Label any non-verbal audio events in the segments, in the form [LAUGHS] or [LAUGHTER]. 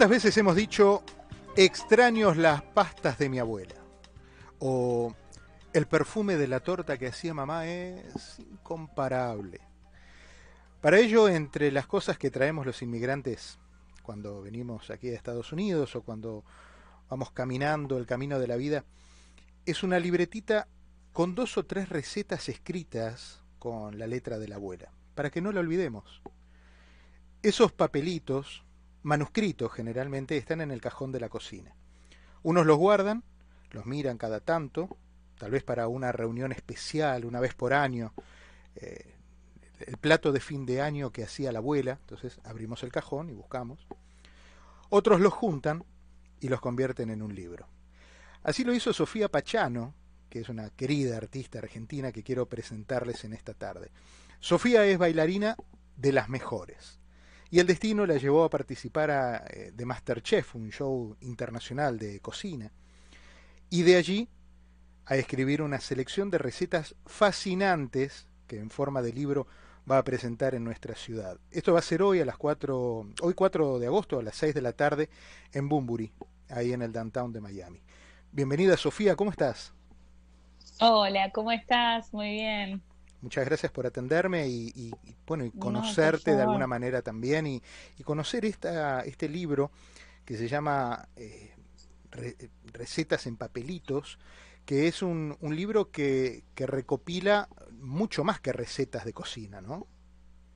¿Cuántas veces hemos dicho extraños las pastas de mi abuela? O el perfume de la torta que hacía mamá es incomparable. Para ello, entre las cosas que traemos los inmigrantes cuando venimos aquí a Estados Unidos o cuando vamos caminando el camino de la vida, es una libretita con dos o tres recetas escritas con la letra de la abuela, para que no la olvidemos. Esos papelitos, manuscritos generalmente, están en el cajón de la cocina. Unos los guardan, los miran cada tanto, tal vez para una reunión especial, una vez por año, eh, el plato de fin de año que hacía la abuela, entonces abrimos el cajón y buscamos. Otros los juntan y los convierten en un libro. Así lo hizo Sofía Pachano, que es una querida artista argentina que quiero presentarles en esta tarde. Sofía es bailarina de las mejores. Y el destino la llevó a participar a, eh, de Masterchef, un show internacional de cocina. Y de allí a escribir una selección de recetas fascinantes que en forma de libro va a presentar en nuestra ciudad. Esto va a ser hoy a las 4, hoy 4 de agosto a las 6 de la tarde en Bunbury, ahí en el downtown de Miami. Bienvenida Sofía, ¿cómo estás? Hola, ¿cómo estás? Muy bien. Muchas gracias por atenderme y, bueno y conocerte de alguna manera también y, conocer esta, este libro que se llama eh, Recetas en papelitos, que es un, un libro que, que, recopila mucho más que recetas de cocina, ¿no?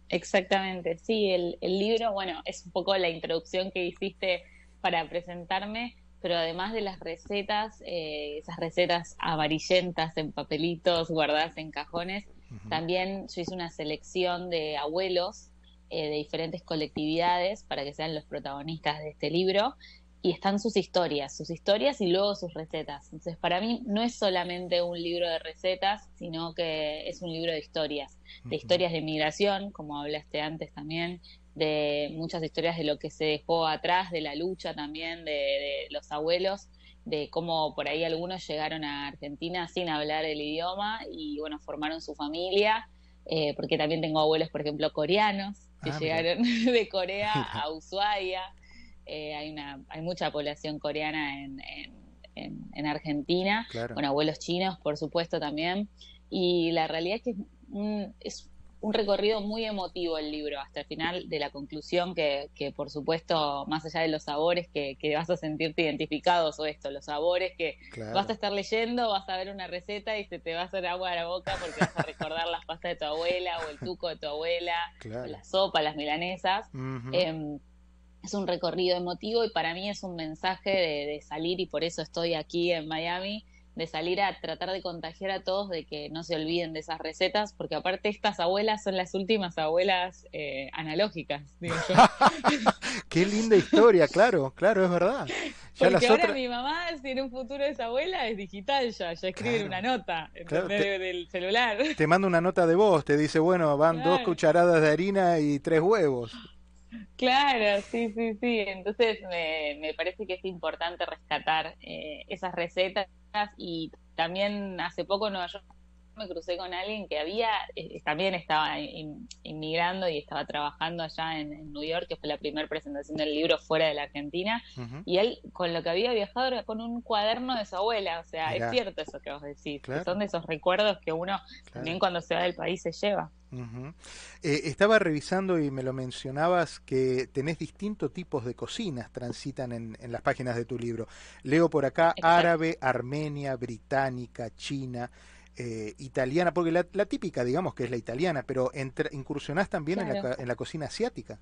Exactamente, sí, el, el libro, bueno, es un poco la introducción que hiciste para presentarme, pero además de las recetas, eh, esas recetas amarillentas en papelitos guardadas en cajones, también yo hice una selección de abuelos eh, de diferentes colectividades para que sean los protagonistas de este libro. Y están sus historias, sus historias y luego sus recetas. Entonces, para mí no es solamente un libro de recetas, sino que es un libro de historias, de historias de migración, como hablaste antes también, de muchas historias de lo que se dejó atrás, de la lucha también de los abuelos de cómo por ahí algunos llegaron a Argentina sin hablar el idioma y bueno, formaron su familia, eh, porque también tengo abuelos, por ejemplo, coreanos que ah, llegaron [LAUGHS] de Corea [LAUGHS] a Ushuaia. Eh, hay, una, hay mucha población coreana en, en, Argentina, con abuelos chinos, por supuesto, también. Y la realidad es que es un recorrido muy emotivo el libro, hasta el final de la conclusión que, que por supuesto, más allá de los sabores que, que, vas a sentirte identificados o esto, los sabores que vas a estar leyendo, vas a ver una receta y se te va a hacer agua a la boca porque vas a recordar las pastas de tu abuela o el tuco de tu abuela, la sopa, las milanesas. Em, es un recorrido emotivo y para mí es un mensaje de, de salir y por eso estoy aquí en Miami de salir a tratar de contagiar a todos de que no se olviden de esas recetas, porque aparte estas abuelas son las últimas abuelas eh, analógicas, digo yo. [LAUGHS] Qué linda historia, claro, claro, es verdad. porque ahora mi mamá, si en un futuro es abuela, es digital ya, ya escribe una nota en medio del celular. Te manda una nota de voz, te dice, bueno, van dos cucharadas de harina y tres huevos. Claro, sí, sí, sí. Entonces me, me parece que es importante rescatar eh, esas recetas y también hace poco en Nueva York me crucé con alguien que había, eh, también estaba inmigrando y estaba trabajando allá en, New York, que fue la primera presentación del libro fuera de la Argentina, y él con lo que había viajado era con un cuaderno de su abuela, o sea, es cierto eso que vos decís, que son de esos recuerdos que uno también cuando se va del país se lleva. Eh, estaba revisando y me lo mencionabas que tenés distintos tipos de cocinas transitan en, las páginas de tu libro. Leo por acá árabe, armenia, británica, china, eh, italiana, porque la, típica digamos que es la italiana, pero incursionás también en, la, en la cocina asiática.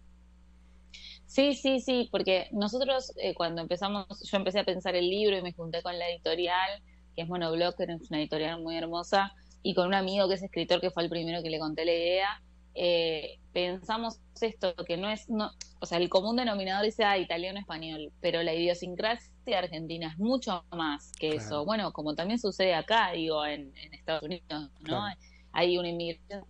Sí, sí, sí, porque nosotros eh, cuando empezamos, yo empecé a pensar el libro y me junté con la editorial, que es Monoblocker, es una editorial muy hermosa, y con un amigo que es escritor, que fue el primero que le conté la idea, eh, pensamos esto, que no es, no, o sea, el común denominador dice, ah, italiano, español, pero la idiosincrasia argentina es mucho más que eso. Bueno, como también sucede acá, digo, en, Estados Unidos, ¿no? Hay una inmigración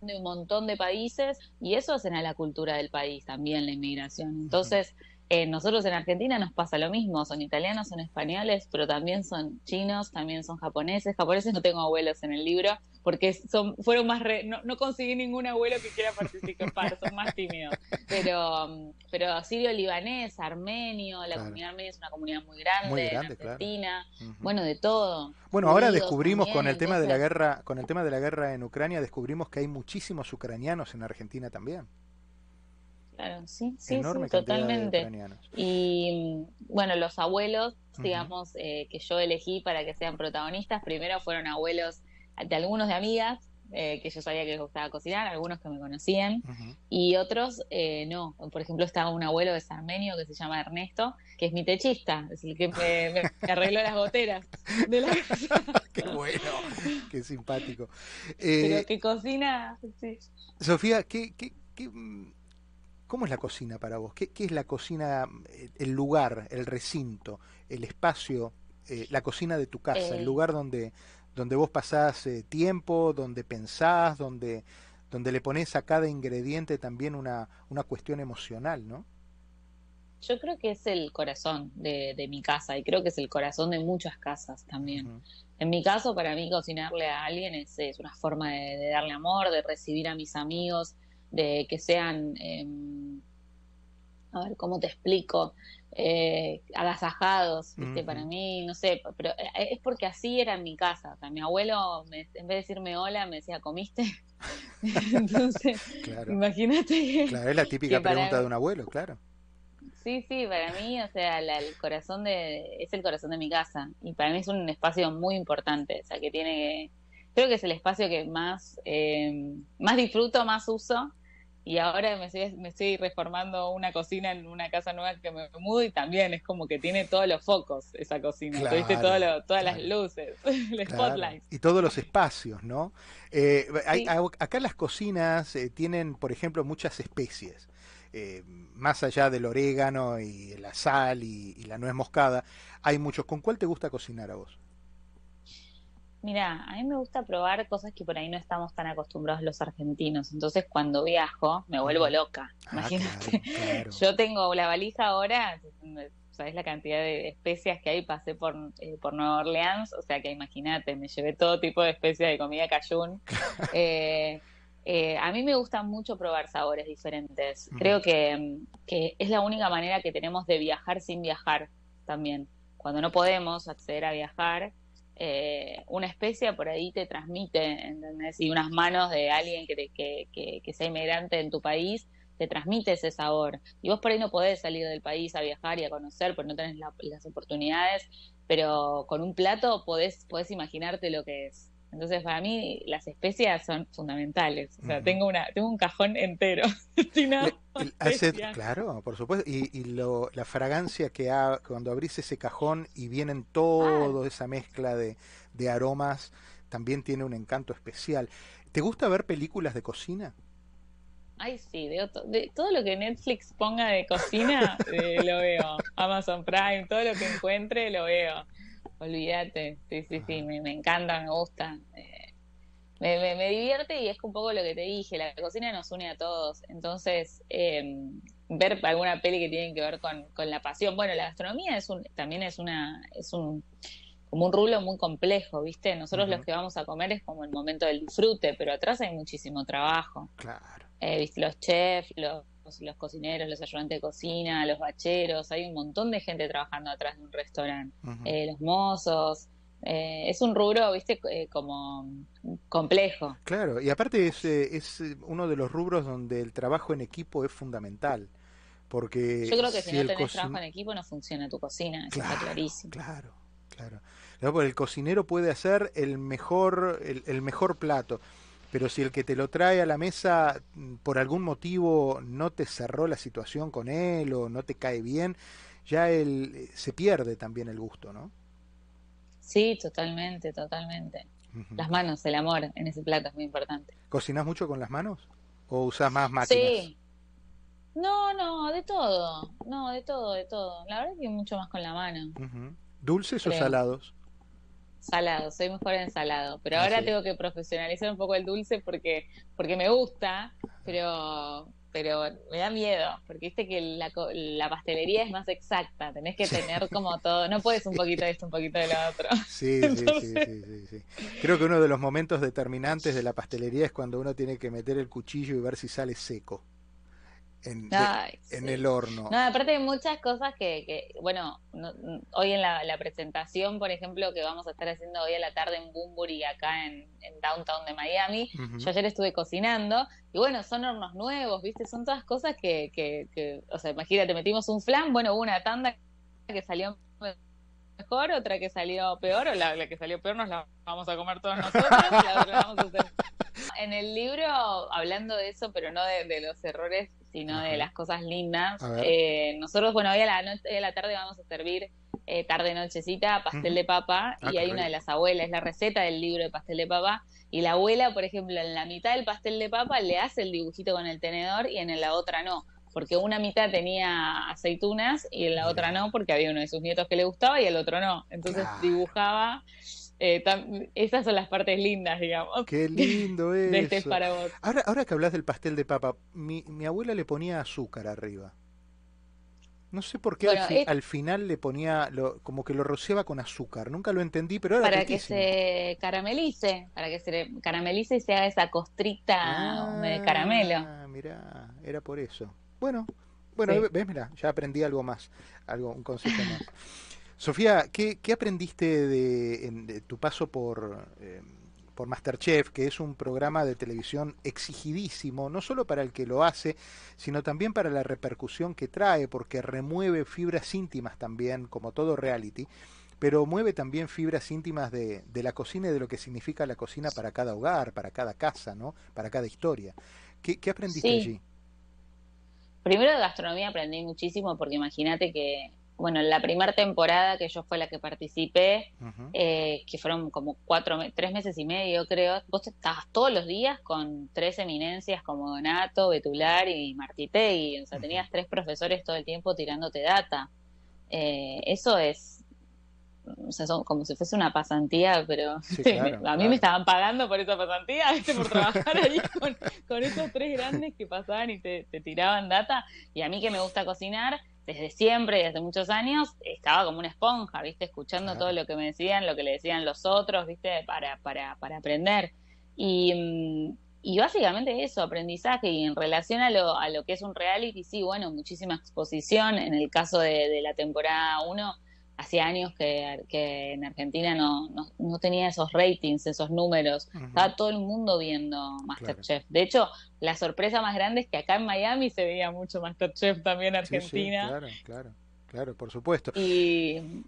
de un montón de países y eso hacen a la cultura del país también, la inmigración. Entonces, eh, nosotros en Argentina nos pasa lo mismo, son italianos, son españoles, pero también son chinos, también son japoneses. Japoneses no tengo abuelos en el libro porque son fueron más no, conseguí ningún abuelo que quiera participar, son más tímidos. Pero pero sirio libanés, armenio, la comunidad armenia es una comunidad muy grande, en Argentina, bueno, de todo. Bueno, ahora descubrimos con el tema de la guerra, con el tema de la guerra en Ucrania descubrimos que hay muchísimos ucranianos en Argentina también. Claro, sí, sí, totalmente. Y bueno, los abuelos, digamos, eh, que yo elegí para que sean protagonistas, primero fueron abuelos de algunos de amigas, eh, que yo sabía que les gustaba cocinar, algunos que me conocían, y otros eh, no. Por ejemplo, estaba un abuelo de armenio que se llama Ernesto, que es mi techista, es el que me, arregló las goteras de la [LAUGHS] Qué bueno, qué simpático. Pero que cocina, Sofía, ¿qué, qué, qué mm, ¿Cómo es la cocina para vos? ¿Qué, es la cocina, eh, el lugar, el recinto, el espacio, eh, la cocina de tu casa, el eh. lugar donde, donde vos pasás tiempo, donde pensás, donde, donde le pones a cada ingrediente también una, una cuestión emocional, ¿no? Yo creo que es el corazón de, mi casa y creo que es el corazón de muchas casas también. En mi caso, para mí cocinarle a alguien es, es una forma de darle amor, de recibir a mis amigos, de que sean, em, a ver, ¿cómo te explico? Eh, agasajados, ¿viste? Para mí, no sé, pero eh, es porque así era en mi casa. O sea, mi abuelo, en vez de decirme hola, me decía, ¿comiste? [LAUGHS] Entonces, imagínate. Claro, es la típica pregunta de un abuelo, claro. Sí, sí, para mí, o sea, el corazón de, es el corazón de mi casa. Y para mí es un espacio muy importante, o sea, que tiene, creo que es el espacio que más, em, más disfruto, más uso y ahora me estoy, me estoy reformando una cocina en una casa nueva que me mudo y también es como que tiene todos los focos esa cocina, todas las luces, [LAUGHS] el spotlight. Y todos los espacios, ¿no? Eh, acá las cocinas eh, tienen, por ejemplo, muchas especies. Eh, más allá del orégano y la sal y, y la nuez moscada, hay muchos. ¿Con cuál te gusta cocinar a vos? Mira, a mí me gusta probar cosas que por ahí no estamos tan acostumbrados los argentinos. Entonces, cuando viajo, me vuelvo loca. Ah, Imagínate. Yo tengo la valija ahora, sabes la cantidad de especias que hay, pasé por, eh, por Nueva Orleans, o sea que imagínate, me llevé todo tipo de especias de comida cayún. [LAUGHS] Eh, eh, a mí me gusta mucho probar sabores diferentes. Creo que, que es la única manera que tenemos de viajar sin viajar también. Cuando no podemos acceder a viajar, eh, una especia por ahí te transmite, ¿entendés? Y unas manos de alguien que, que, que, sea inmigrante en tu país te transmite ese sabor. Y vos por ahí no podés salir del país a viajar y a conocer, porque no tenés las oportunidades, pero con un plato podés, podés imaginarte lo que es. Entonces, para mí, las especias son fundamentales. O sea, tengo, una, tengo un cajón entero. [LAUGHS] claro, por supuesto. Y, y lo, la fragancia que ha, cuando abrís ese cajón y vienen todo esa mezcla de, de aromas, también tiene un encanto especial. ¿Te gusta ver películas de cocina? Ay, sí, de, de, todo lo que Netflix ponga de cocina, [LAUGHS] eh, lo veo. Amazon Prime, todo lo que encuentre, lo veo. Olvídate, sí, sí, sí, me, encanta, me gusta. Eh, me, me, divierte y es un poco lo que te dije, la cocina nos une a todos. Entonces, em, ver alguna peli que tiene que ver con, con la pasión. Bueno, la gastronomía es un, también es una, es un como un rulo muy complejo, ¿viste? Nosotros los que vamos a comer es como el momento del disfrute, pero atrás hay muchísimo trabajo. Claro. Eh, ¿viste? Los chefs, los, los cocineros, los ayudantes de cocina, los bacheros, hay un montón de gente trabajando atrás de un restaurante, eh, los mozos. Eh, es un rubro, viste, eh, como complejo. Claro, y aparte es, es uno de los rubros donde el trabajo en equipo es fundamental. Porque Yo creo que si, no tenés trabajo en equipo no funciona tu cocina, eso está clarísimo. Claro, claro. el cocinero puede hacer el mejor, el mejor plato, pero si el que te lo trae a la mesa mm, por algún motivo no te cerró la situación con él o no te cae bien, ya él eh, se pierde también el gusto, ¿no? Sí, totalmente, totalmente. Las manos, el amor en ese plato es muy importante. ¿Cocinas mucho con las manos? ¿O usas más máquinas? Sí. No, no, de todo. No, de todo, de todo. La verdad es que mucho más con la mano. ¿Dulces o salados? Salado, soy mejor en salado, pero ah, ahora tengo que profesionalizar un poco el dulce porque porque me gusta, pero pero me da miedo, porque viste que la, la pastelería es más exacta, tenés que tener como todo, no puedes un poquito de esto, un poquito de lo otro. Sí, sí, sí, sí, sí, Creo que uno de los momentos determinantes de la pastelería es cuando uno tiene que meter el cuchillo y ver si sale seco en, en el horno. No, aparte hay muchas cosas que, que bueno, hoy en la, presentación, por ejemplo, que vamos a estar haciendo hoy a la tarde en Boombury, acá en, Downtown de Miami, yo ayer estuve cocinando, y bueno, son hornos nuevos, ¿viste? Son todas cosas que, que, que o sea, imagínate, metimos un flan, bueno, hubo una tanda que salió mejor, otra que salió peor, o la, que salió peor nos la vamos a comer todos nosotros, la otra vamos a hacer. En el libro, hablando de eso, pero no de los errores sino de las cosas lindas. Eh, nosotros, bueno, hoy a, la noche, a la tarde vamos a servir eh, tarde nochecita pastel de papa ah, y hay una de las abuelas, es la receta del libro de pastel de papa y la abuela, por ejemplo, en la mitad del pastel de papa le hace el dibujito con el tenedor y en la otra no. Porque una mitad tenía aceitunas y en la otra no, porque había uno de sus nietos que le gustaba y el otro no. Entonces dibujaba eh, esas son las partes lindas, digamos. Qué [LAUGHS] lindo es. De este para vos. Ahora, ahora que hablas del pastel de papa, mi, mi abuela le ponía azúcar arriba. No sé por qué al, final le ponía, lo, como que lo rociaba con azúcar. Nunca lo entendí, pero era Para que se caramelice, para que se caramelice y se haga esa costrita de caramelo. Ah, mira, era por eso. Bueno, bueno, ves, mira, ya aprendí algo más, algo, un concepto más. [LAUGHS] Sofía, ¿qué, aprendiste de, tu paso por, eh, por Masterchef, que es un programa de televisión exigidísimo, no solo para el que lo hace, sino también para la repercusión que trae, porque remueve fibras íntimas también, como todo reality, pero mueve también fibras íntimas de, la cocina y de lo que significa la cocina para cada hogar, para cada casa, ¿no? para cada historia. ¿Qué, aprendiste allí? Primero de gastronomía aprendí muchísimo porque imagínate que bueno, la primera temporada que yo fue la que participé, eh, que fueron como cuatro, tres meses y medio, creo, vos estabas todos los días con tres eminencias como Donato, Betular y Martitegui, o sea, tenías tres profesores todo el tiempo tirándote data. Eh, eso es, o sea, son como si fuese una pasantía, pero [LAUGHS] a mí me estaban pagando por esa pasantía, por [LAUGHS] trabajar ahí con, esos tres grandes que pasaban y te, te tiraban data, y a mí que me gusta cocinar, desde siempre, desde muchos años, estaba como una esponja, ¿viste? Escuchando todo lo que me decían, lo que le decían los otros, ¿viste? Para, para, para aprender. Y, mm, y básicamente eso, aprendizaje. Y en relación a lo, a lo que es un reality, sí, bueno, muchísima exposición. En el caso de, de la temporada 1, hacía años que, que en Argentina no, no, tenía esos ratings, esos números. Estaba todo el mundo viendo Masterchef. De hecho, la sorpresa más grande es que acá en Miami se veía mucho Masterchef también en Argentina. claro, claro, claro, por supuesto. Y,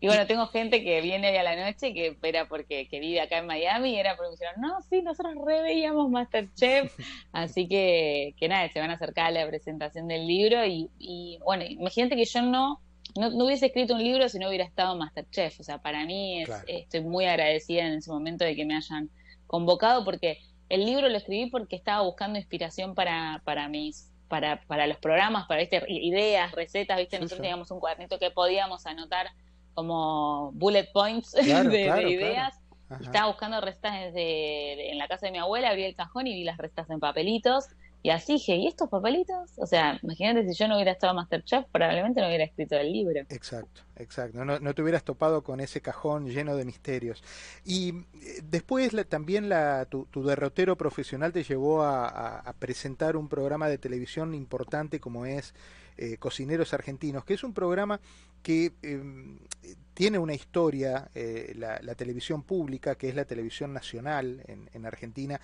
y bueno, tengo gente que viene hoy a la noche que era porque que vive acá en Miami y era porque me dijeron, no, sí, nosotros re veíamos Masterchef. [LAUGHS] Así que, que nada, se van a acercar a la presentación del libro y, y bueno, imagínate que yo no no, hubiese escrito un libro si no hubiera estado Masterchef. O sea, para mí estoy muy agradecida en ese momento de que me hayan convocado porque el libro lo escribí porque estaba buscando inspiración para, para mis para, para los programas, para ¿viste? ideas, recetas, ¿viste? Nosotros teníamos un cuadernito que podíamos anotar como bullet points [LAUGHS] de, ideas. Estaba buscando recetas desde en la casa de mi abuela, abrí el cajón y vi las recetas en papelitos y así dije, ¿y estos papelitos? O sea, imagínate si yo no hubiera estado Masterchef, probablemente no hubiera escrito el libro. Exacto, exacto. No, te hubieras topado con ese cajón lleno de misterios. Y eh, después también la, tu, derrotero profesional te llevó a, presentar un programa de televisión importante como es eh, Cocineros Argentinos, que es un programa que em, tiene una historia, eh, la, televisión pública, que es la televisión nacional en, Argentina,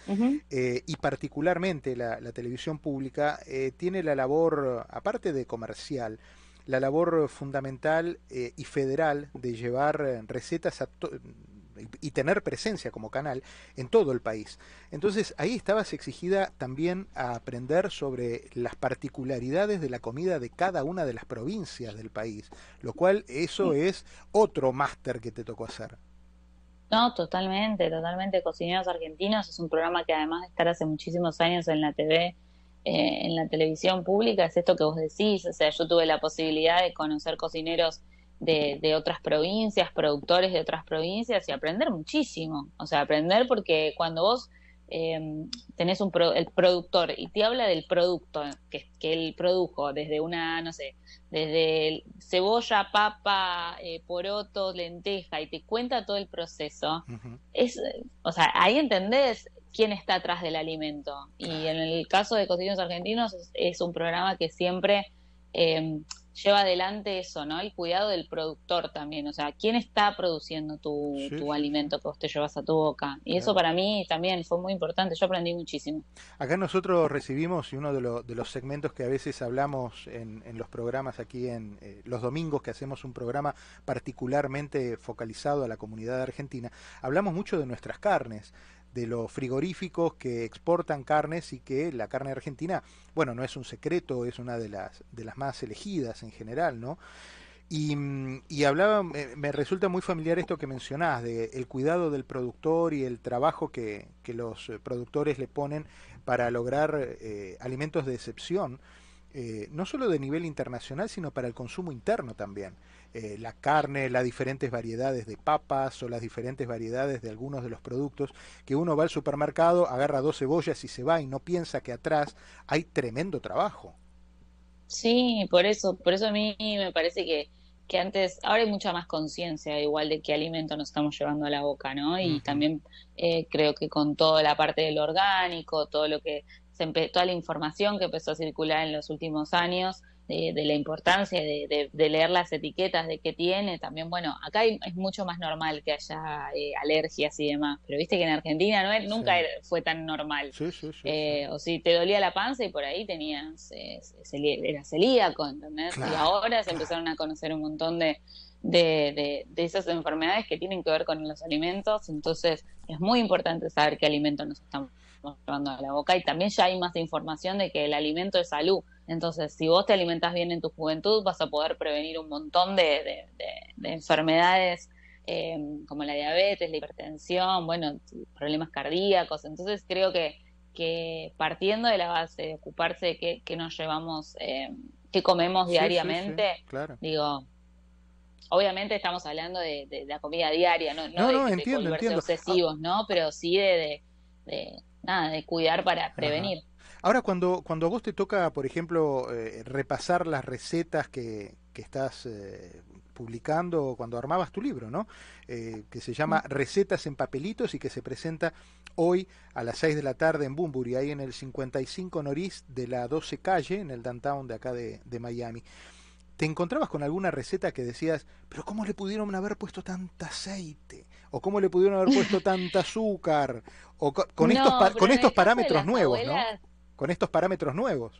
eh, y particularmente la, televisión pública, tiene la labor, aparte de comercial, la labor fundamental y federal de llevar recetas a y tener presencia como canal en todo el país. Entonces ahí estabas exigida también a aprender sobre las particularidades de la comida de cada una de las provincias del país, lo cual eso es otro máster que te tocó hacer. No, totalmente, totalmente. Cocineros Argentinos es un programa que además de estar hace muchísimos años en la TV, eh, en la televisión pública, es esto que vos decís. O sea, yo tuve la posibilidad de conocer cocineros de, otras provincias, productores de otras provincias y aprender muchísimo. O sea, aprender porque cuando vos eh, tenés un el productor y te habla del producto que, que él produjo, desde una, no sé, desde cebolla, papa, eh, poroto, lenteja, y te cuenta todo el proceso, es, o sea, ahí entendés quién está atrás del alimento. Y en el caso de Cocinos Argentinos es, un programa que siempre eh, lleva adelante eso, ¿no? El cuidado del productor también, o sea, quién está produciendo tu, alimento que vos te llevas a tu boca. Y eso para mí también fue muy importante, yo aprendí muchísimo. Acá nosotros recibimos, y uno de, de los segmentos que a veces hablamos en, en los programas aquí en eh, los domingos, que hacemos un programa particularmente focalizado a la comunidad argentina, hablamos mucho de nuestras carnes de los frigoríficos que exportan carnes y que la carne argentina, bueno, no es un secreto, es una de las, de las más elegidas en general, ¿no? Y, y hablaba, me, resulta muy familiar esto que mencionás, de el cuidado del productor y el trabajo que, que los productores le ponen para lograr eh, alimentos de excepción, eh, no solo de nivel internacional, sino para el consumo interno también. Eh, la carne, las diferentes variedades de papas o las diferentes variedades de algunos de los productos, que uno va al supermercado, agarra dos cebollas y se va y no piensa que atrás hay tremendo trabajo. Sí, por eso, por eso a mí me parece que, que antes, ahora hay mucha más conciencia igual de qué alimento nos estamos llevando a la boca, ¿no? Y también eh, creo que con toda la parte del orgánico, todo lo que se toda la información que empezó a circular en los últimos años, de, la importancia de, leer las etiquetas de qué tiene. También, bueno, acá es mucho más normal que haya eh, alergias y demás, pero viste que en Argentina no nunca fue tan normal. Eh, o si te dolía la panza y por ahí tenías, eh, era celíaco, ¿entendés? Y ahora se empezaron a conocer un montón de, de, de, esas enfermedades que tienen que ver con los alimentos, entonces es muy importante saber qué alimentos nos estamos llevando a la boca y también ya hay más información de que el alimento es salud, entonces, si vos te alimentas bien en tu juventud, vas a poder prevenir un montón de, enfermedades eh, como la diabetes, la hipertensión, bueno, problemas cardíacos. Entonces, creo que, que partiendo de la base de ocuparse de qué, nos llevamos, eh, qué comemos diariamente, digo, obviamente estamos hablando de, la comida diaria, no, no, de, entiendo, obsesivos, ¿no? Pero sí de, nada, de cuidar para prevenir. Ahora, cuando, cuando a vos te toca, por ejemplo, eh, repasar las recetas que, que estás eh, publicando cuando armabas tu libro, ¿no? Eh, que se llama Recetas en Papelitos y que se presenta hoy a las 6 de la tarde en Bunbury, ahí en el 55 Norris de la 12 calle, en el downtown de acá de, de Miami. ¿Te encontrabas con alguna receta que decías, pero cómo le pudieron haber puesto tanta aceite? ¿O cómo le pudieron haber puesto [LAUGHS] tanta azúcar? ¿O con, estos, con estos parámetros nuevos, ¿no? Con estos parámetros nuevos.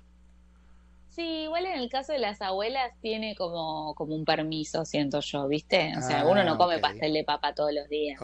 Sí, igual en el caso de las abuelas tiene como, como un permiso, siento yo, ¿viste? O sea, uno no ah, come pastel de papa todos los días.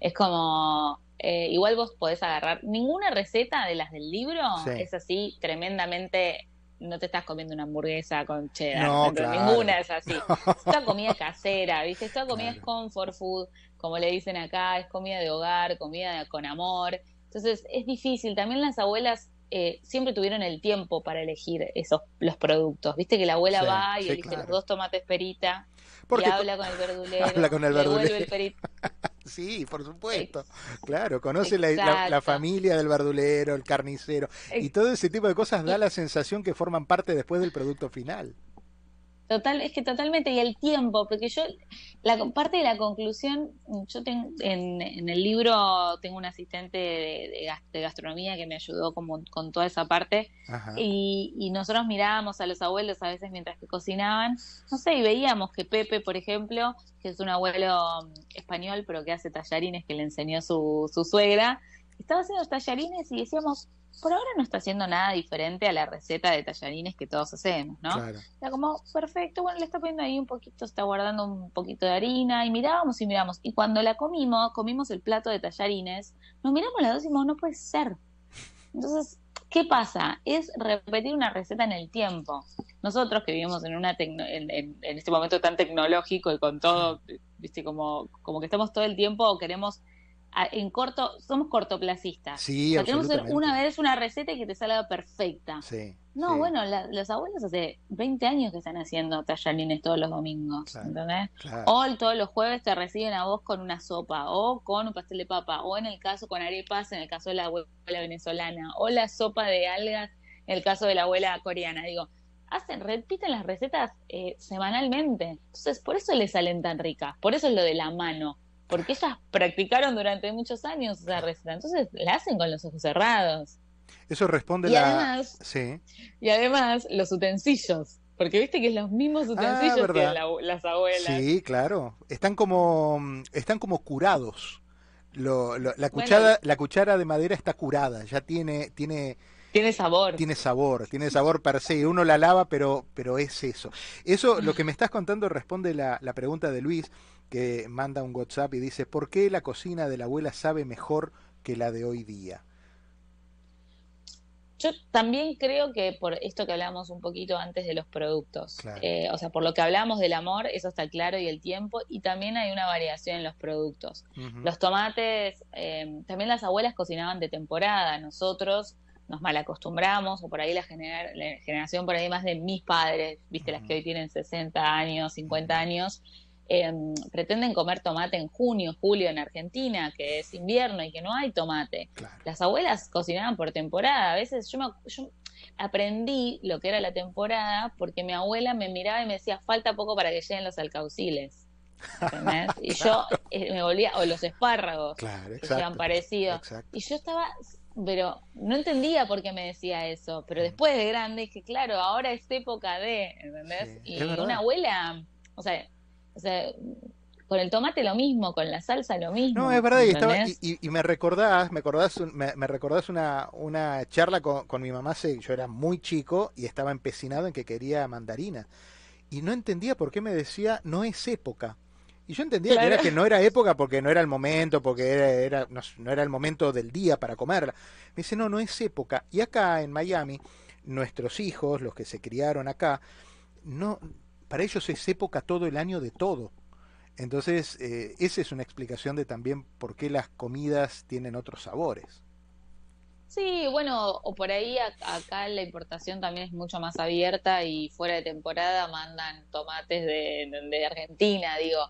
Es como, eh, igual vos podés agarrar, ninguna receta de las del libro es así tremendamente, no te estás comiendo una hamburguesa con cheddar, no, ninguna es así. [LAUGHS] Es toda comida casera, ¿viste? Esta comida es comfort food, como le dicen acá, es comida de hogar, comida con amor. Entonces es difícil, también las abuelas eh, siempre tuvieron el tiempo para elegir esos los productos. Viste que la abuela va y elige los dos tomates perita y habla con el verdulero. [LAUGHS] Habla con el verdulero. [LAUGHS] sí, por supuesto. Claro, conoce la, la, familia del verdulero, el carnicero. Y todo ese tipo de cosas da la sensación que forman parte después del producto final. Total, es que totalmente, y el tiempo, porque yo, la parte de la conclusión, yo tengo, en, el libro tengo un asistente de, de, gastronomía que me ayudó como con toda esa parte, y, y, nosotros mirábamos a los abuelos a veces mientras que cocinaban, no sé, y veíamos que Pepe, por ejemplo, que es un abuelo mm, español, pero que hace tallarines que le enseñó su, su suegra, estaba haciendo tallarines y decíamos, por ahora no está haciendo nada diferente a la receta de tallarines que todos hacemos, ¿no? Claro. Era como, perfecto, bueno, le está poniendo ahí un poquito, está guardando un poquito de harina, y mirábamos y miramos. Y cuando la comimos, comimos el plato de tallarines, nos miramos las dos y dijimos, no puede ser. Entonces, ¿qué pasa? Es repetir una receta en el tiempo. Nosotros que vivimos en una en, en, este momento tan tecnológico y con todo, viste, como, como que estamos todo el tiempo o queremos en corto, somos cortoplacistas. Sí, o queremos hacer una vez una receta y que te salga perfecta. Sí. No, bueno, los abuelos hace 20 años que están haciendo tallarines todos los domingos, ¿entendés? O todos los jueves te reciben a vos con una sopa, o con un pastel de papa, o en el caso con arepas, en el caso de la abuela venezolana, o la sopa de algas, en el caso de la abuela coreana. Digo, hacen, repiten las recetas eh, semanalmente. Entonces, por eso les salen tan ricas, por eso es lo de la mano porque ellas practicaron durante muchos años esa receta, entonces la hacen con los ojos cerrados. Eso responde y la... Además, sí. Y además los utensilios, porque viste que es los mismos ah, utensilios que las abuelas. Sí, claro. Están como, están como curados. la, cuchara, la cuchara de madera está curada, ya tiene, tiene, tiene sabor. Tiene sabor, tiene sabor per se. Uno la lava, pero, pero es eso. Eso, lo que me estás contando responde la, la pregunta de Luis que manda un WhatsApp y dice, ¿por qué la cocina de la abuela sabe mejor que la de hoy día? Yo también creo que por esto que hablamos un poquito antes de los productos, eh, o sea, por lo que hablamos del amor, eso está claro y el tiempo, y también hay una variación en los productos. Los tomates, eh, también las abuelas cocinaban de temporada, nosotros nos malacostumbramos, o por ahí la, generación por ahí más de mis padres, viste, las que hoy tienen 60 años, 50 años, Em, pretenden comer tomate en junio, julio en Argentina, que es invierno y que no hay tomate. Las abuelas cocinaban por temporada. A veces yo, me, yo aprendí lo que era la temporada porque mi abuela me miraba y me decía, falta poco para que lleguen los alcauciles. Y yo eh, me volvía, o los espárragos, que sean parecidos. Y yo estaba, pero no entendía por qué me decía eso. Pero después de grande dije, claro, ahora es época de, ¿entendés? y una abuela, o sea, o sea, con el tomate lo mismo, con la salsa lo mismo. No, es verdad, y, y, me recordás, me recordás, me, me recordás una, una charla con, con mi mamá, yo era muy chico y estaba empecinado en que quería mandarina. Y no entendía por qué me decía, no es época. Y yo entendía que, era, que no era época porque no era el momento, porque era, era no, no, era el momento del día para comerla. Me dice, no, no es época. Y acá en Miami, nuestros hijos, los que se criaron acá, no, para ellos es época todo el año de todo. Entonces, eh, esa es una explicación de también por qué las comidas tienen otros sabores. Sí, bueno, o por ahí acá la importación también es mucho más abierta y fuera de temporada mandan tomates de, Argentina, digo.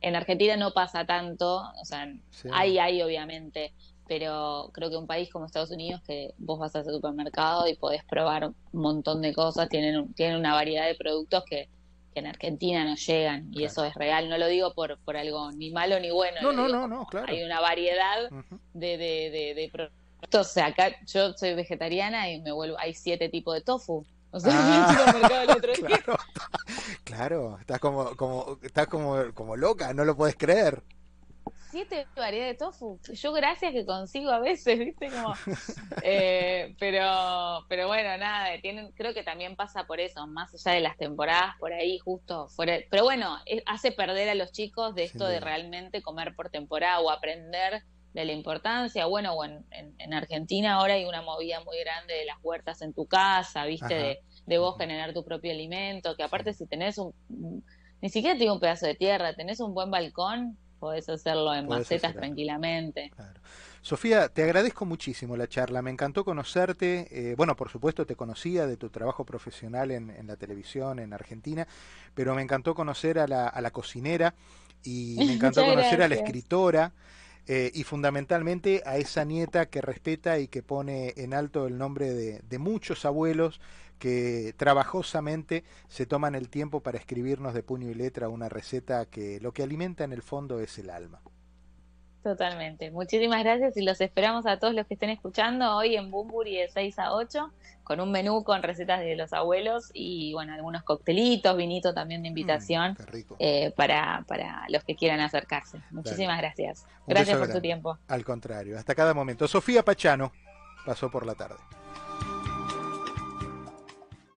En Argentina no pasa tanto, o sea, hay, hay obviamente, pero creo que un país como Estados Unidos que vos vas al supermercado y podés probar un montón de cosas, tienen, tienen una variedad de productos que que en Argentina no llegan y eso es real. No lo digo por, por algo ni malo ni bueno. No, no, no, no, claro. Hay una variedad de, de, de, productos. O sea, acá yo soy vegetariana y me vuelvo, hay siete tipos de tofu. O sea, [LAUGHS] ah, [LAUGHS] el otro claro, claro, estás como, como, estás como, como loca, no lo puedes creer siete variedades de tofu. Yo gracias que consigo a veces, [LAUGHS] ¿viste? Como, eh, pero, pero bueno, nada, tienen, creo que también pasa por eso, más allá de las temporadas por ahí, justo fuera. Pero bueno, hace perder a los chicos de esto de realmente comer por temporada o aprender de la importancia. Bueno, bueno en, Argentina ahora hay una movida muy grande de las huertas en tu casa, ¿viste? De, de vos generar tu propio alimento, que aparte si tenés un... Ni siquiera tengo un pedazo de tierra, tenés un buen balcón, podés hacerlo en macetas tranquilamente. Sofía, te agradezco muchísimo la charla, me encantó conocerte, eh, bueno, por supuesto te conocía de tu trabajo profesional en, la televisión en Argentina, pero me encantó conocer a la, a la cocinera y [LAUGHS] me encantó conocer a la escritora. Eh, y fundamentalmente a esa nieta que respeta y que pone en alto el nombre de, de muchos abuelos que trabajosamente se toman el tiempo para escribirnos de puño y letra una receta que lo que alimenta en el fondo es el alma. Totalmente. Muchísimas gracias y los esperamos a todos los que estén escuchando hoy en Bumburi de 6 a 8 con un menú con recetas de los abuelos y bueno, algunos coctelitos, vinito también de mm, invitación eh, para, para los que quieran acercarse. Muchísimas gracias. Gracias por su tiempo. Al contrario, hasta cada momento. Sofía Pachano pasó por la tarde.